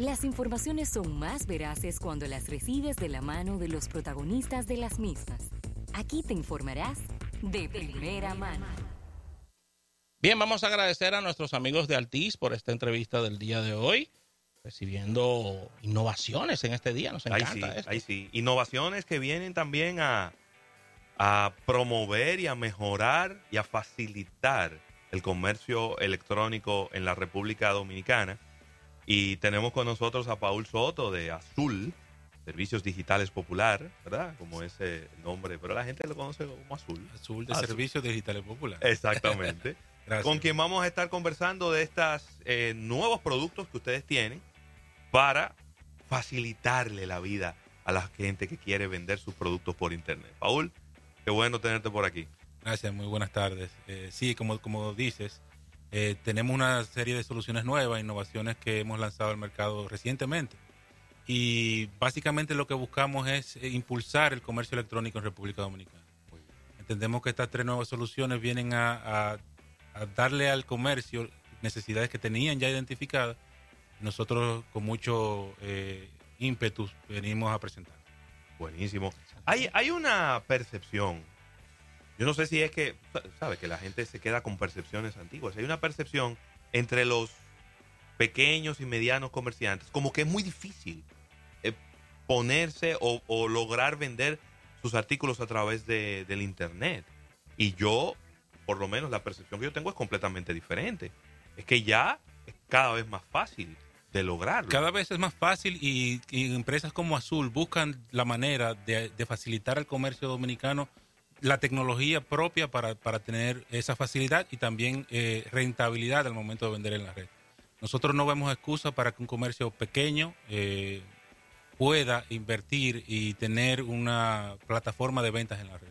Las informaciones son más veraces cuando las recibes de la mano de los protagonistas de las mismas. Aquí te informarás de primera mano. Bien, vamos a agradecer a nuestros amigos de Altiz por esta entrevista del día de hoy, recibiendo innovaciones en este día. Nos Ahí encanta sí, esto. ahí sí. Innovaciones que vienen también a, a promover y a mejorar y a facilitar el comercio electrónico en la República Dominicana. Y tenemos con nosotros a Paul Soto de Azul, Servicios Digitales Popular, ¿verdad? Como ese nombre, pero la gente lo conoce como Azul. Azul de Azul. Servicios Digitales Populares. Exactamente. Gracias. con quien vamos a estar conversando de estos nuevos productos que ustedes tienen para facilitarle la vida a la gente que quiere vender sus productos por internet. Paul, qué bueno tenerte por aquí. Gracias, muy buenas tardes. Eh, sí, como, como dices, eh, tenemos una serie de soluciones nuevas, innovaciones que hemos lanzado al mercado recientemente. Y básicamente lo que buscamos es eh, impulsar el comercio electrónico en República Dominicana. Entendemos que estas tres nuevas soluciones vienen a, a- a darle al comercio necesidades que tenían ya identificadas. Nosotros con mucho eh, ímpetu venimos a presentar. Buenísimo. Hay, hay una percepción. Yo no sé si es que, sabe, que la gente se queda con percepciones antiguas. Hay una percepción entre los pequeños y medianos comerciantes, como que es muy difícil eh, ponerse o, lograr vender sus artículos a través de, del Internet. Y yo, por lo menos, la percepción que yo tengo es completamente diferente. Es que ya es cada vez más fácil de lograrlo. Cada vez es más fácil y, empresas como Azul buscan la manera de, facilitar al comercio dominicano la tecnología propia para, para tener esa facilidad y también eh, rentabilidad al momento de vender en la red. Nosotros no vemos excusa para que un comercio pequeño eh, pueda invertir y tener una plataforma de ventas en la red.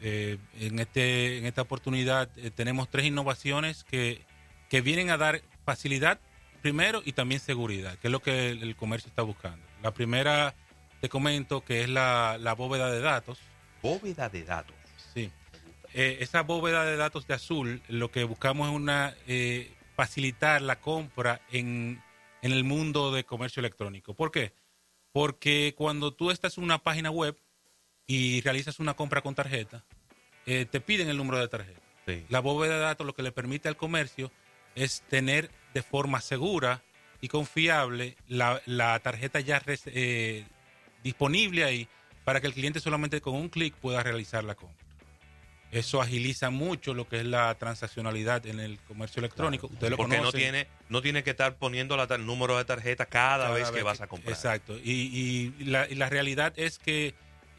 Eh, en, este, en esta oportunidad eh, tenemos tres innovaciones que, que vienen a dar facilidad primero y también seguridad, que es lo que el, el comercio está buscando. La primera, te comento, que es la, la bóveda de datos. Bóveda de datos. Sí. Eh, esa bóveda de datos de azul, lo que buscamos es una eh, facilitar la compra en, en el mundo de comercio electrónico. ¿Por qué? Porque cuando tú estás en una página web y realizas una compra con tarjeta, eh, te piden el número de tarjeta. Sí. La bóveda de datos lo que le permite al comercio es tener de forma segura y confiable la, la tarjeta ya res- eh, disponible ahí para que el cliente solamente con un clic pueda realizar la compra. Eso agiliza mucho lo que es la transaccionalidad en el comercio electrónico. Ustedes lo Porque no tiene, no tiene que estar poniendo la el número de tarjeta cada, Cada vez que vas a comprar. Exacto. Y, y la, y la realidad es que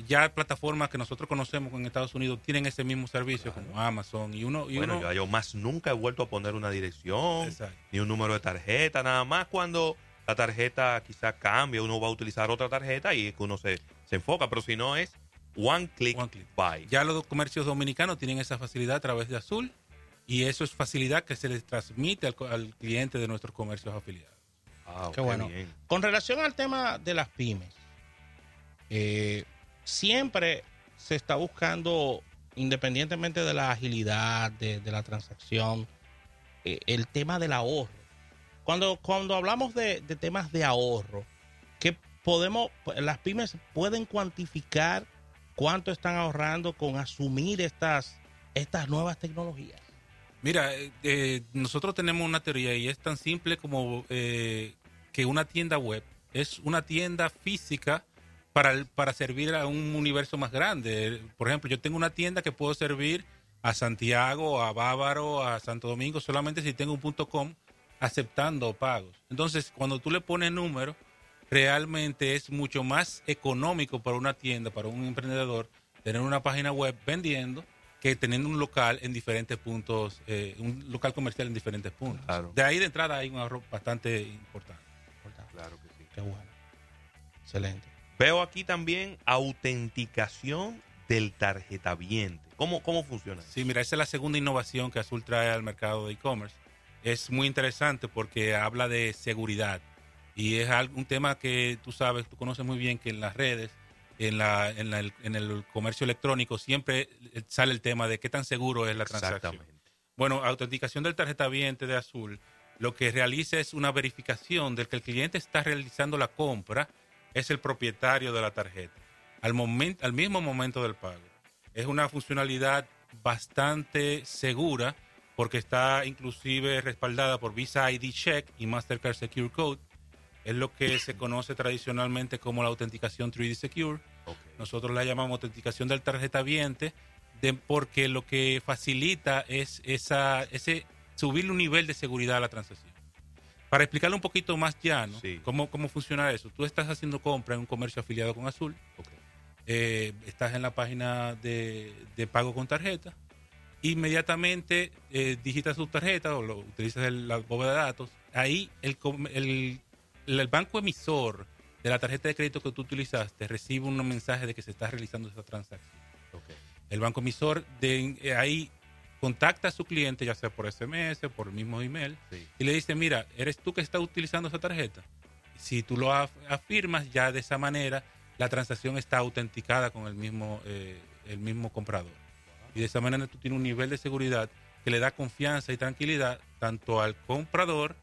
ya plataformas que nosotros conocemos en Estados Unidos tienen ese mismo servicio como Amazon y uno y Bueno, uno yo, yo más nunca he vuelto a poner una dirección, Exacto. ni un número de tarjeta, nada más cuando la tarjeta quizá cambia, uno va a utilizar otra tarjeta y es que uno se, se enfoca, pero si no es one click, One click. buy. Ya los comercios dominicanos tienen esa facilidad a través de Azul y eso es facilidad que se les transmite al, cliente de nuestros comercios afiliados. Ah, Qué bueno. bien. Con relación al tema de las pymes, eh, siempre se está buscando, independientemente de la agilidad de, de la transacción, eh, el tema del ahorro. Cuando, cuando hablamos de, de temas de ahorro, ¿qué podemos, las pymes pueden cuantificar cuánto están ahorrando con asumir estas, estas nuevas tecnologías? Mira, eh, eh, nosotros tenemos una teoría y es tan simple como eh, que una tienda web es una tienda física para, para servir a un universo más grande. Por ejemplo, yo tengo una tienda que puedo servir a Santiago, a Bávaro, a Santo Domingo, solamente si tengo un punto com aceptando pagos. Entonces, cuando tú le pones número, realmente es mucho más económico para una tienda, para un emprendedor, tener una página web vendiendo que teniendo un local en diferentes puntos, eh, un local comercial en diferentes puntos. Claro. De ahí de entrada hay un ahorro bastante importante. Claro que sí. Qué bueno. Excelente. Veo aquí también autenticación del tarjetaviente. ¿Cómo, cómo funciona? Sí, mira, esa es la segunda innovación que Azul trae al mercado de e-commerce. Es muy interesante porque habla de seguridad y es un tema que tú sabes, tú conoces muy bien que en las redes, en, la, en, la- en el comercio electrónico siempre sale el tema de qué tan seguro es la transacción. Exactamente. Bueno, autenticación del tarjetaviente de Azul lo que realiza es una verificación de que el cliente está realizando la compra es el propietario de la tarjeta al, momento, al mismo momento del pago. Es una funcionalidad bastante segura porque está inclusive respaldada por Visa ID Check y Mastercard Secure Code. Es lo que se conoce tradicionalmente como la autenticación 3D Secure. Nosotros la llamamos autenticación del tarjeta viente de, porque lo que facilita es esa, ese subir un nivel de seguridad a la transacción. Para explicarlo un poquito más llano, cómo, cómo funciona eso. Tú estás haciendo compra en un comercio afiliado con Azul. Eh, estás en la página de, pago con tarjeta. Inmediatamente eh, digitas tu tarjeta o lo, utilizas la bóveda de datos. Ahí el, el, el, banco emisor de la tarjeta de crédito que tú utilizaste recibe un mensaje de que se está realizando esa transacción. El banco emisor de eh, ahí contacta a su cliente, ya sea por SMS, por el mismo email, y le dice, mira, ¿eres tú que estás utilizando esa tarjeta? Si tú lo afirmas, ya de esa manera la transacción está autenticada con el mismo, eh, el mismo comprador. Y de esa manera tú tienes un nivel de seguridad que le da confianza y tranquilidad tanto al comprador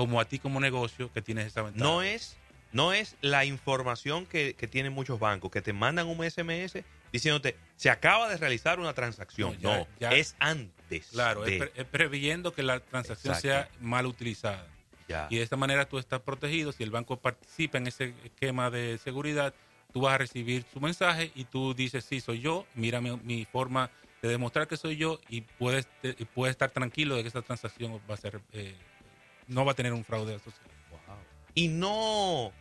como a ti como negocio que tienes esa ventaja. No es, no es la información que, que tienen muchos bancos, que te mandan un SMS diciéndote, se acaba de realizar una transacción. No, es antes. Claro, es, previendo que la transacción sea mal utilizada. Y de esta manera tú estás protegido. Si el banco participa en ese esquema de seguridad, tú vas a recibir su mensaje y tú dices, sí, soy yo, mira mi, forma de demostrar que soy yo y puedes, puedes estar tranquilo de que esa transacción va a ser, eh, no va a tener un fraude asociado. Y no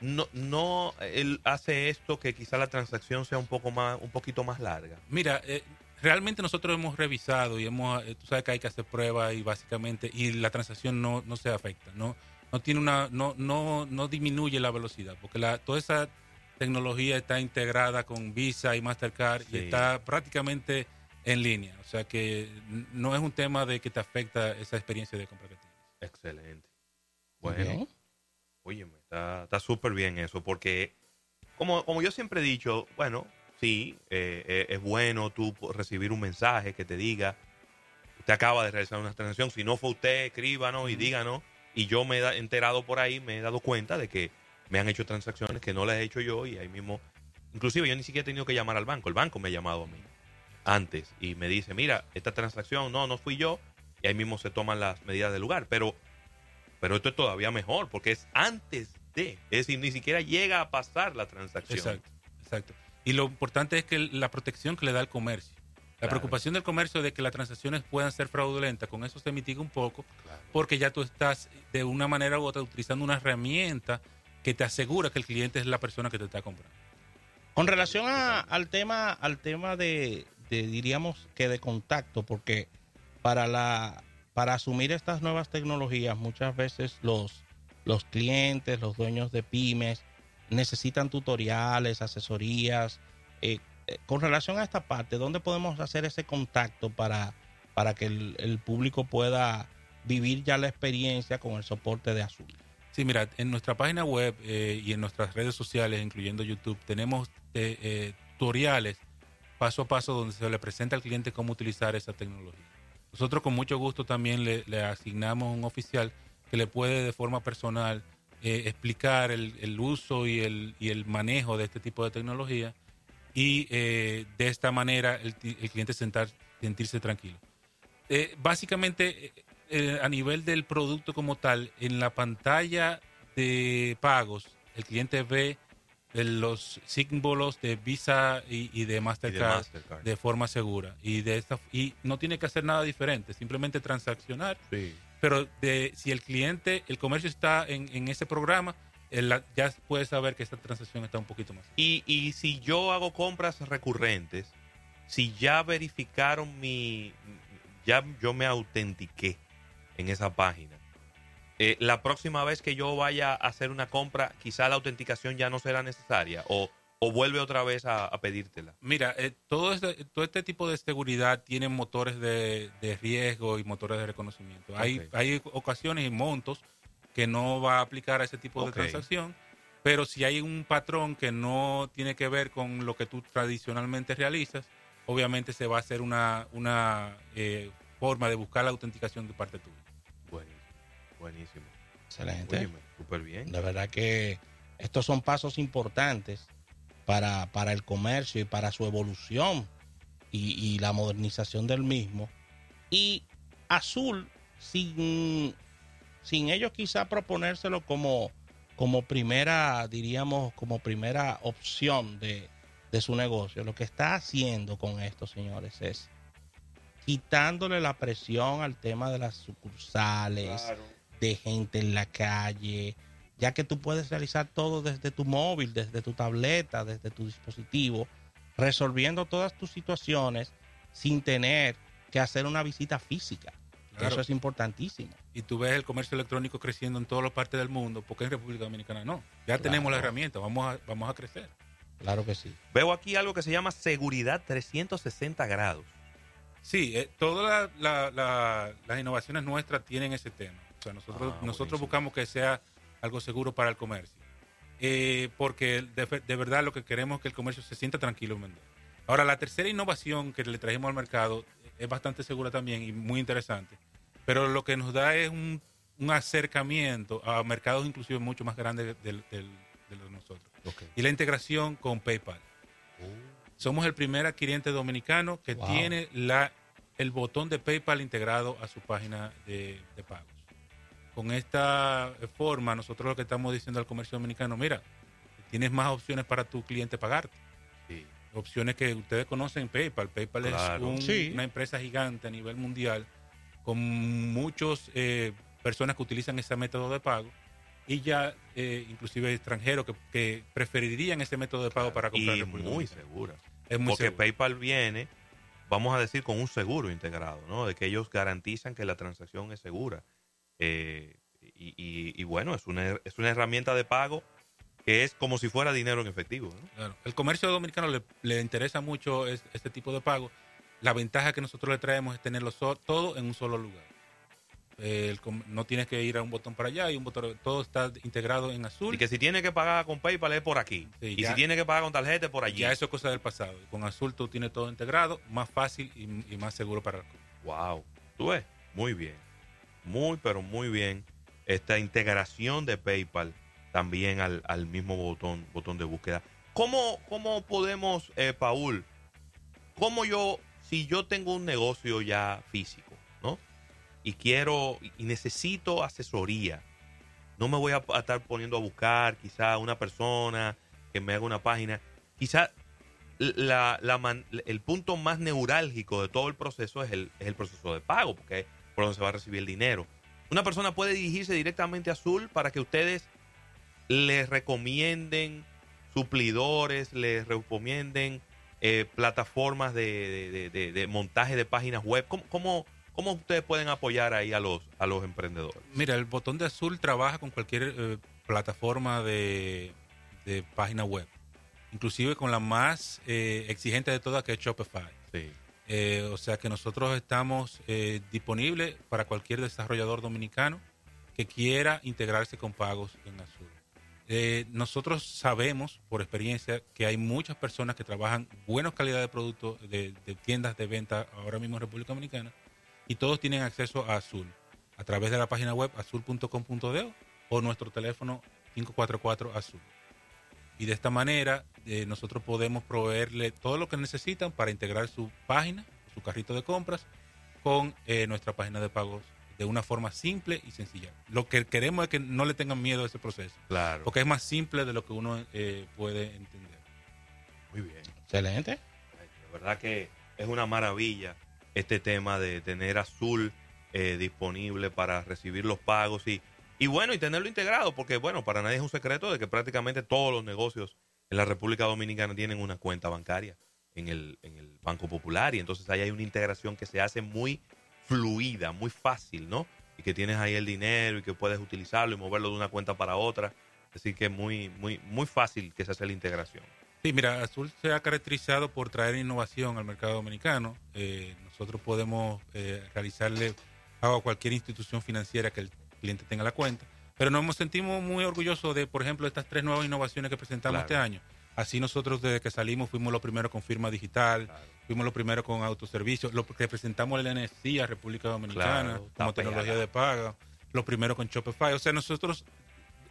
no, no él hace esto que quizá la transacción sea un poco más, un poquito más larga. Mira, eh, realmente nosotros hemos revisado y hemos, eh, tú sabes que hay que hacer pruebas y básicamente, y la transacción no, no se afecta, no, no tiene una, no, no, no disminuye la velocidad, porque la, toda esa tecnología está integrada con Visa y Mastercard y está prácticamente en línea, o sea que no es un tema de que te afecta esa experiencia de compra que tienes. Excelente. Bueno. Oye, está súper bien eso, porque como, como yo siempre he dicho, bueno, sí, eh, eh, es bueno tú recibir un mensaje que te diga, usted acaba de realizar una transacción, si no fue usted, escríbanos y díganos, y yo me he enterado por ahí, me he dado cuenta de que me han hecho transacciones que no las he hecho yo y ahí mismo, inclusive yo ni siquiera he tenido que llamar al banco, el banco me ha llamado a mí antes y me dice, mira, esta transacción no, no fui yo, y ahí mismo se toman las medidas del lugar, pero pero esto es todavía mejor porque es antes de, es decir, ni siquiera llega a pasar la transacción. Exacto, exacto. Y lo importante es que la protección que le da el comercio. La preocupación del comercio de que las transacciones puedan ser fraudulentas, con eso se mitiga un poco, porque ya tú estás de una manera u otra utilizando una herramienta que te asegura que el cliente es la persona que te está comprando. Con relación al tema, al tema de, diríamos que de contacto, porque para la para asumir estas nuevas tecnologías, muchas veces los, los clientes, los dueños de pymes, necesitan tutoriales, asesorías. Eh, eh, con relación a esta parte, ¿dónde podemos hacer ese contacto para, para que el, público pueda vivir ya la experiencia con el soporte de Azul? Sí, mira, en nuestra página web eh, y en nuestras redes sociales, incluyendo YouTube, tenemos tutoriales paso a paso donde se le presenta al cliente cómo utilizar esa tecnología. Nosotros con mucho gusto también le, asignamos un oficial que le puede de forma personal eh, explicar el, uso y el, y el manejo de este tipo de tecnología y eh, de esta manera el, cliente sentar, sentirse tranquilo. Eh, básicamente, a nivel del producto como tal, en la pantalla de pagos, el cliente ve los símbolos de Visa y, de, Mastercard de, forma segura. Y de esta y no tiene que hacer nada diferente simplemente transaccionar. Pero de si el cliente el comercio está en, ese programa ya puede saber que esta transacción está un poquito más. Y, y si yo hago compras recurrentes si ya verificaron mi ya yo me autentiqué en esa página eh, la próxima vez que yo vaya a hacer una compra, quizá la autenticación ya no será necesaria o, vuelve otra vez a, pedírtela. Mira, eh, todo, este, todo este tipo de seguridad tiene motores de, riesgo y motores de reconocimiento. Hay, hay ocasiones y montos que no va a aplicar a ese tipo de transacción, pero si hay un patrón que no tiene que ver con lo que tú tradicionalmente realizas, obviamente se va a hacer una, una eh, forma de buscar la autenticación de parte tuya. Buenísimo. Excelente. Súper bien. De verdad que estos son pasos importantes para, para el comercio y para su evolución y, y la modernización del mismo. Y Azul, sin, sin ellos quizá proponérselo como, como primera, diríamos, como primera opción de, de su negocio, lo que está haciendo con esto, señores, es quitándole la presión al tema de las sucursales, de gente en la calle, ya que tú puedes realizar todo desde tu móvil, desde tu tableta, desde tu dispositivo, resolviendo todas tus situaciones sin tener que hacer una visita física. Claro. Eso es importantísimo. Y tú ves el comercio electrónico creciendo en todas las partes del mundo, porque en República Dominicana no. Ya Claro. tenemos la herramienta, vamos a, vamos a crecer. Claro que sí. Veo aquí algo que se llama seguridad 360 grados. Sí, eh, todas la- la- la- las innovaciones nuestras tienen ese tema. O sea, nosotros, Ah, nosotros buscamos que sea algo seguro para el comercio. Eh, porque de, de verdad lo que queremos es que el comercio se sienta tranquilo en vender. Ahora, la tercera innovación que le trajimos al mercado es bastante segura también y muy interesante. Pero lo que nos da es un, un acercamiento a mercados inclusive mucho más grandes de los de nosotros. Y la integración con PayPal. Somos el primer adquiriente dominicano que Wow. tiene la, el botón de PayPal integrado a su página de, de pagos. Con esta forma, nosotros lo que estamos diciendo al comercio dominicano, mira, tienes más opciones para tu cliente pagarte. Sí. Opciones que ustedes conocen PayPal. PayPal Claro. es un- Sí. una empresa gigante a nivel mundial con muchas personas que utilizan ese método de pago y ya eh, inclusive extranjeros que, que preferirían ese método de pago para comprar y muy Dominicana. segura. Es muy Porque seguro. PayPal viene, vamos a decir, con un seguro integrado, ¿no? De que ellos garantizan que la transacción es segura. Eh, y, y- y bueno, es una, es una herramienta de pago que es como si fuera dinero en efectivo, ¿no? Claro. El comercio dominicano le, le interesa mucho es- este tipo de pago. La ventaja que nosotros le traemos es tenerlo so- todo en un solo lugar. Eh, el no tienes que ir a un botón para allá y un botón. Todo está integrado en azul. Y que si tiene que pagar con PayPal es por aquí. Sí, y ya- si tiene que pagar con tarjeta es por allí. ya eso es cosa del pasado. Con azul tú tienes todo integrado, más fácil y, y más seguro para el Wow. ¿Tú ves? Muy bien. Muy, pero muy bien. Esta integración de PayPal también al, al mismo botón, botón de búsqueda. ¿Cómo, cómo podemos, eh, Paul, cómo yo, si yo tengo un negocio ya físico, ¿no? Y quiero, y necesito asesoría, no me voy a, estar poniendo a buscar quizá una persona que me haga una página. Quizá la, la man- el punto más neurálgico de todo el proceso es el, es el proceso de pago, porque por donde se va a recibir el dinero. Una persona puede dirigirse directamente a Azul para que ustedes les recomienden suplidores, les recomienden eh, plataformas de, de- de- de- de montaje de páginas web. ¿Cómo, cómo, cómo ustedes pueden apoyar ahí a los, a los emprendedores? Mira, el botón de azul trabaja con cualquier eh, plataforma de, de página web, inclusive con la más eh, exigente de todas que es Shopify. Sí. Eh, o sea que nosotros estamos eh, disponibles para cualquier desarrollador dominicano que quiera integrarse con pagos en azul. Eh, nosotros sabemos por experiencia que hay muchas personas que trabajan buenas calidad de productos de, de tiendas de venta ahora mismo en República Dominicana y todos tienen acceso a Azul a través de la página web azul.com.de o nuestro teléfono 544 Azul. Y de esta manera eh, nosotros podemos proveerle todo lo que necesitan para integrar su página, su carrito de compras, con eh, nuestra página de pagos de una forma simple y sencilla. Lo que queremos es que no le tengan miedo a ese proceso, Claro. porque es más simple de lo que uno eh, puede entender. Muy bien. Excelente. De verdad que es una maravilla este tema de tener Azul eh, disponible para recibir los pagos y, y bueno, y tenerlo integrado, porque bueno, para nadie es un secreto de que prácticamente todos los negocios en la República Dominicana tienen una cuenta bancaria en el, en el Banco Popular y entonces ahí hay una integración que se hace muy fluida, muy fácil, ¿no? Y que tienes ahí el dinero y que puedes utilizarlo y moverlo de una cuenta para otra. Así que muy, muy, muy fácil que se hace la integración. Sí, mira, Azul se ha caracterizado por traer innovación al mercado dominicano. Eh, nosotros podemos eh, realizarle a cualquier institución financiera que el cliente tenga la cuenta, pero nos sentimos muy orgullosos de, por ejemplo, estas tres nuevas innovaciones que presentamos Claro. este año. Así nosotros desde que salimos fuimos los primeros con firma digital, fuimos los primeros con autoservicio, lo que presentamos el NSI a República Dominicana Claro, como tecnología de pago. los primeros con Shopify. O sea, nosotros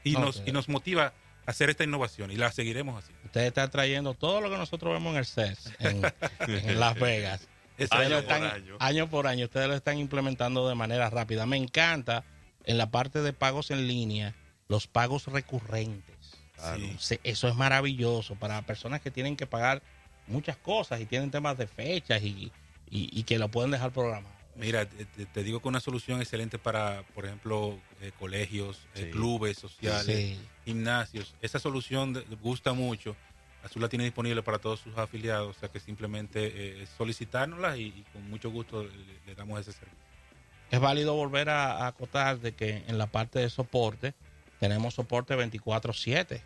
y nos y nos motiva hacer esta innovación y la seguiremos haciendo. Ustedes están trayendo todo lo que nosotros vemos en el CES, en, en Las Vegas. Eso Ustedes Año lo por están, año. año por año, ustedes lo están implementando de manera rápida. Me encanta en la parte de pagos en línea, los pagos recurrentes. Claro. Sí. Se- Eso es maravilloso para personas que tienen que pagar muchas cosas y tienen temas de fechas y, y- y que lo pueden dejar programado. Mira, te, digo que una solución excelente para, por ejemplo, eh, colegios, eh, clubes sociales, Sí. gimnasios. Esa solución de- gusta mucho. Azul la tiene disponible para todos sus afiliados, o sea que simplemente eh, solicitárnosla y, y con mucho gusto le, le damos ese servicio. Es válido volver a, a acotar de que en la parte de soporte tenemos soporte 24/7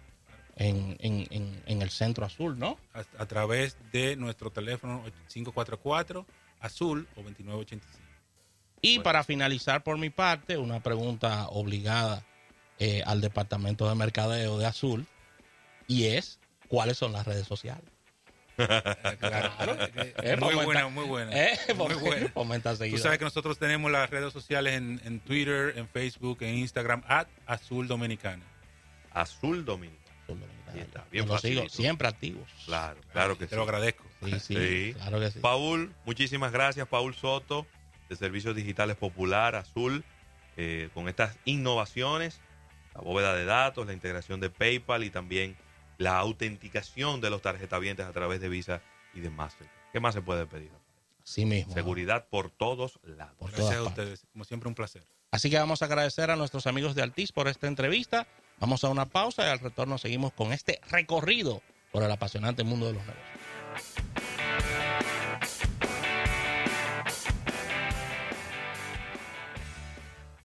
en, en, en, en el centro azul, ¿no? A, a través de nuestro teléfono 544 Azul o 2985. Y Bueno. para finalizar por mi parte, una pregunta obligada eh, al departamento de mercadeo de Azul y es ¿cuáles son las redes sociales? Claro, Eh, muy buena, muy buena. Eh, Muy buena. fomenta Tú seguidores. sabes que nosotros tenemos las redes sociales en, en Twitter, en Facebook, en Instagram, at Azul Dominicana. Azul Dominicano. Azul Dominicana. Está, bien sigo, siempre activos. Claro, claro que Te sí. lo agradezco. Sí, sí, Sí. claro que sí. Paul, muchísimas gracias, Paul Soto, de Servicios Digitales Popular, Azul, eh, con estas innovaciones, la bóveda de datos, la integración de PayPal y también la autenticación de los tarjetavientes a través de Visa y de Mastercard. ¿Qué más se puede pedir? Sí mismo. Seguridad por todos lados. Por Gracias todas a partes. ustedes. Como siempre, un placer. Así que vamos a agradecer a nuestros amigos de Altiz por esta entrevista. Vamos a una pausa y al retorno seguimos con este recorrido por el apasionante mundo de los negocios.